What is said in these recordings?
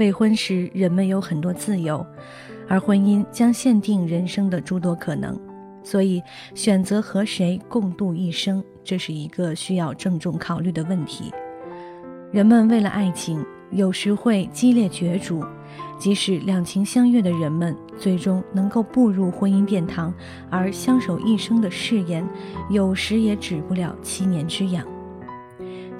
未婚时人们有很多自由，而婚姻将限定人生的诸多可能。所以，选择和谁共度一生，这是一个需要郑重考虑的问题。人们为了爱情，有时会激烈角逐。即使两情相悦的人们最终能够步入婚姻殿堂，而相守一生的誓言，有时也止不了七年之痒。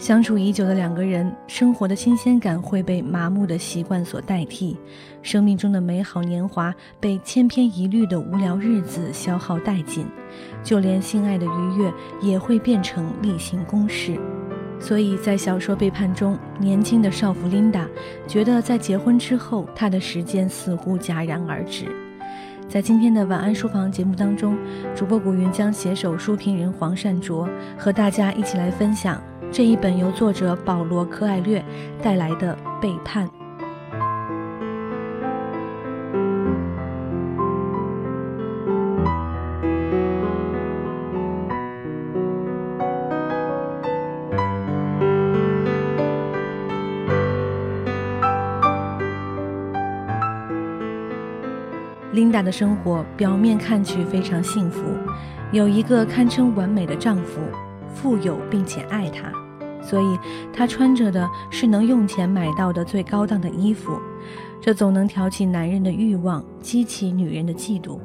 相处已久的两个人，生活的新鲜感会被麻木的习惯所代替，生命中的美好年华被千篇一律的无聊日子消耗殆尽，就连性爱的愉悦也会变成例行公事。所以在小说《背叛》中，年轻的少妇琳达觉得，在结婚之后，她的时间似乎戛然而止。在今天的晚安书房节目当中，主播古云将携手书评人黄善卓，和大家一起来分享这一本由作者保罗·科艾略带来的《背叛》。琳达的生活表面看去非常幸福，有一个堪称完美的丈夫，富有并且爱他，所以她穿着的是能用钱买到的最高档的衣服，这总能挑起男人的欲望，激起女人的嫉妒。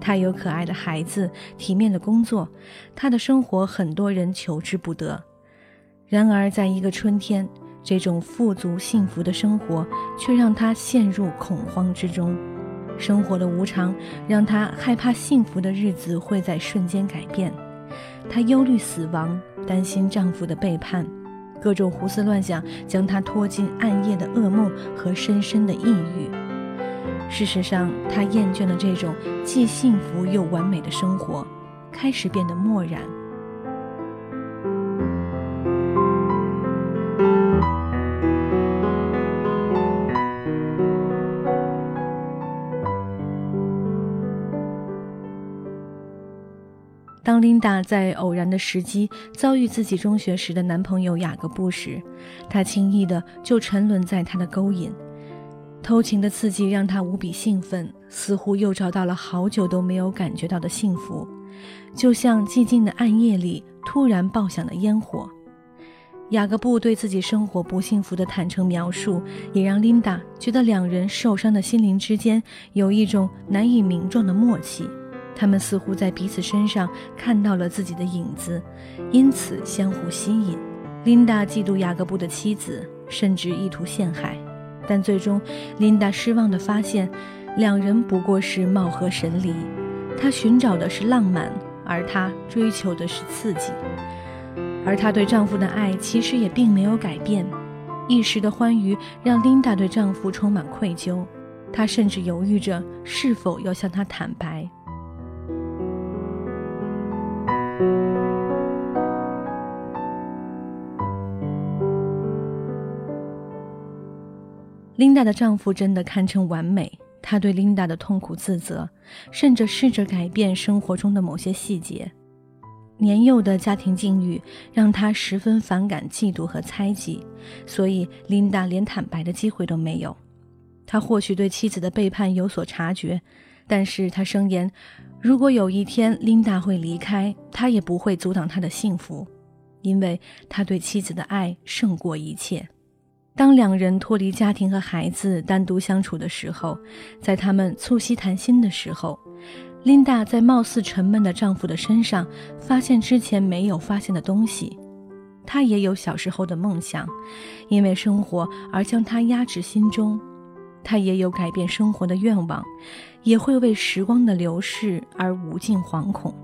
她有可爱的孩子，体面的工作，她的生活很多人求之不得。然而，在一个春天，这种富足幸福的生活却让她陷入恐慌之中。生活的无常让她害怕幸福的日子会在瞬间改变，她忧虑死亡，担心丈夫的背叛，各种胡思乱想将她拖进暗夜的噩梦和深深的抑郁。事实上，她厌倦了这种既幸福又完美的生活，开始变得漠然。琳达在偶然的时机遭遇自己中学时的男朋友雅各布时，她轻易的就沉沦在他的勾引，偷情的刺激让她无比兴奋，似乎又找到了好久都没有感觉到的幸福，就像寂静的暗夜里突然爆响的烟火。雅各布对自己生活不幸福的坦诚描述，也让琳达觉得两人受伤的心灵之间有一种难以名状的默契。他们似乎在彼此身上看到了自己的影子，因此相互吸引。琳达嫉妒雅各布的妻子，甚至意图陷害，但最终，琳达失望地发现，两人不过是貌合神离。她寻找的是浪漫，而他追求的是刺激。而她对丈夫的爱其实也并没有改变。一时的欢愉让琳达对丈夫充满愧疚，她甚至犹豫着是否要向他坦白。琳达的丈夫真的堪称完美，他对琳达的痛苦自责，甚至试着改变生活中的某些细节。年幼的家庭境遇让他十分反感嫉妒和猜忌，所以琳达连坦白的机会都没有。他或许对妻子的背叛有所察觉，但是他声言，如果有一天琳达会离开，他也不会阻挡她的幸福，因为他对妻子的爱胜过一切。当两人脱离家庭和孩子，单独相处的时候，在他们促膝谈心的时候，琳达在貌似沉闷的丈夫的身上发现之前没有发现的东西。她也有小时候的梦想，因为生活而将她压制心中；她也有改变生活的愿望，也会为时光的流逝而无尽惶恐。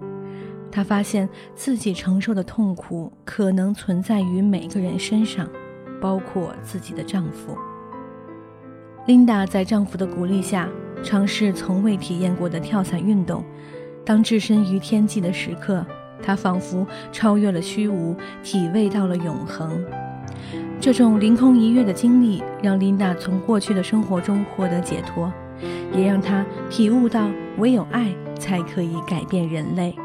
她发现自己承受的痛苦可能存在于每个人身上。包括自己的丈夫。琳达在丈夫的鼓励下，尝试从未体验过的跳伞运动。当置身于天际的时刻，她仿佛超越了虚无，体味到了永恒。这种凌空一跃的经历，让琳达从过去的生活中获得解脱，也让她体悟到，唯有爱才可以改变人类。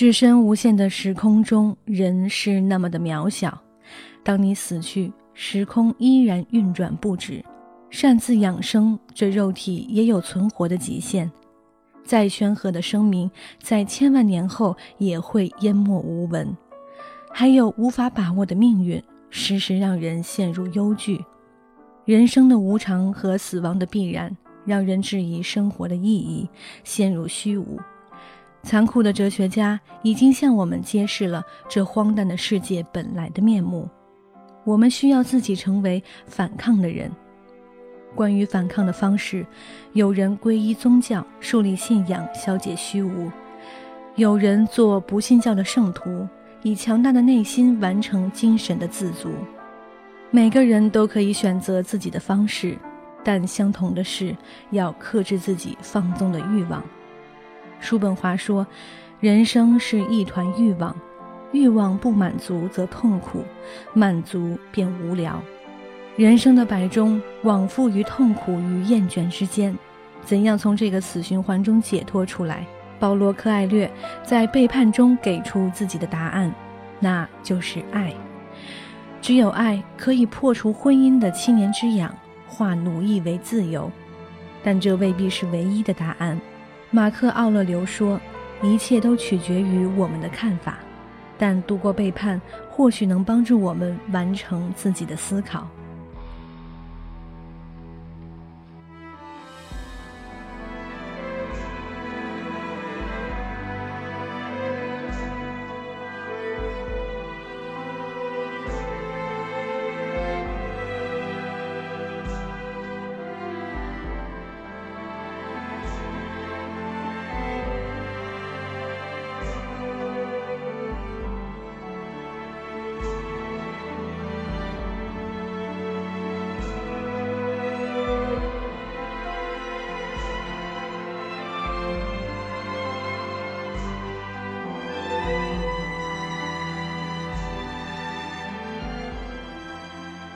置身无限的时空中，人是那么的渺小。当你死去，时空依然运转不止。擅自养生，这肉体也有存活的极限。再煊赫的生命，在千万年后也会淹没无闻。还有无法把握的命运，时时让人陷入忧惧。人生的无常和死亡的必然，让人质疑生活的意义，陷入虚无。残酷的哲学家已经向我们揭示了这荒诞的世界本来的面目。我们需要自己成为反抗的人。关于反抗的方式，有人皈依宗教，树立信仰，消解虚无；有人做不信教的圣徒，以强大的内心完成精神的自足。每个人都可以选择自己的方式，但相同的是要克制自己放纵的欲望。叔本华说：“人生是一团欲望，欲望不满足则痛苦，满足便无聊。人生的百中，往复于痛苦与厌倦之间，怎样从这个死循环中解脱出来？”保罗·柯艾略在背叛中给出自己的答案，那就是爱。只有爱可以破除婚姻的七年之痒，化奴役为自由，但这未必是唯一的答案。马克·奥勒留说：“一切都取决于我们的看法，但度过背叛或许能帮助我们完成自己的思考。”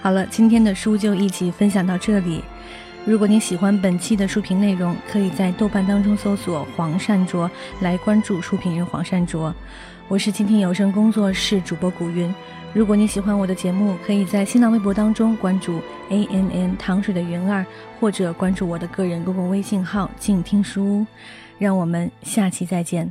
好了，今天的书就一起分享到这里。如果你喜欢本期的书评内容，可以在豆瓣当中搜索“黄善卓”来关注书评人黄善卓。我是倾听有声工作室主播古云。如果你喜欢我的节目，可以在新浪微博当中关注 A N N 糖水的云儿，或者关注我的个人公共微信号“静听书屋”。让我们下期再见。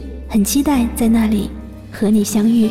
很期待在那里和你相遇。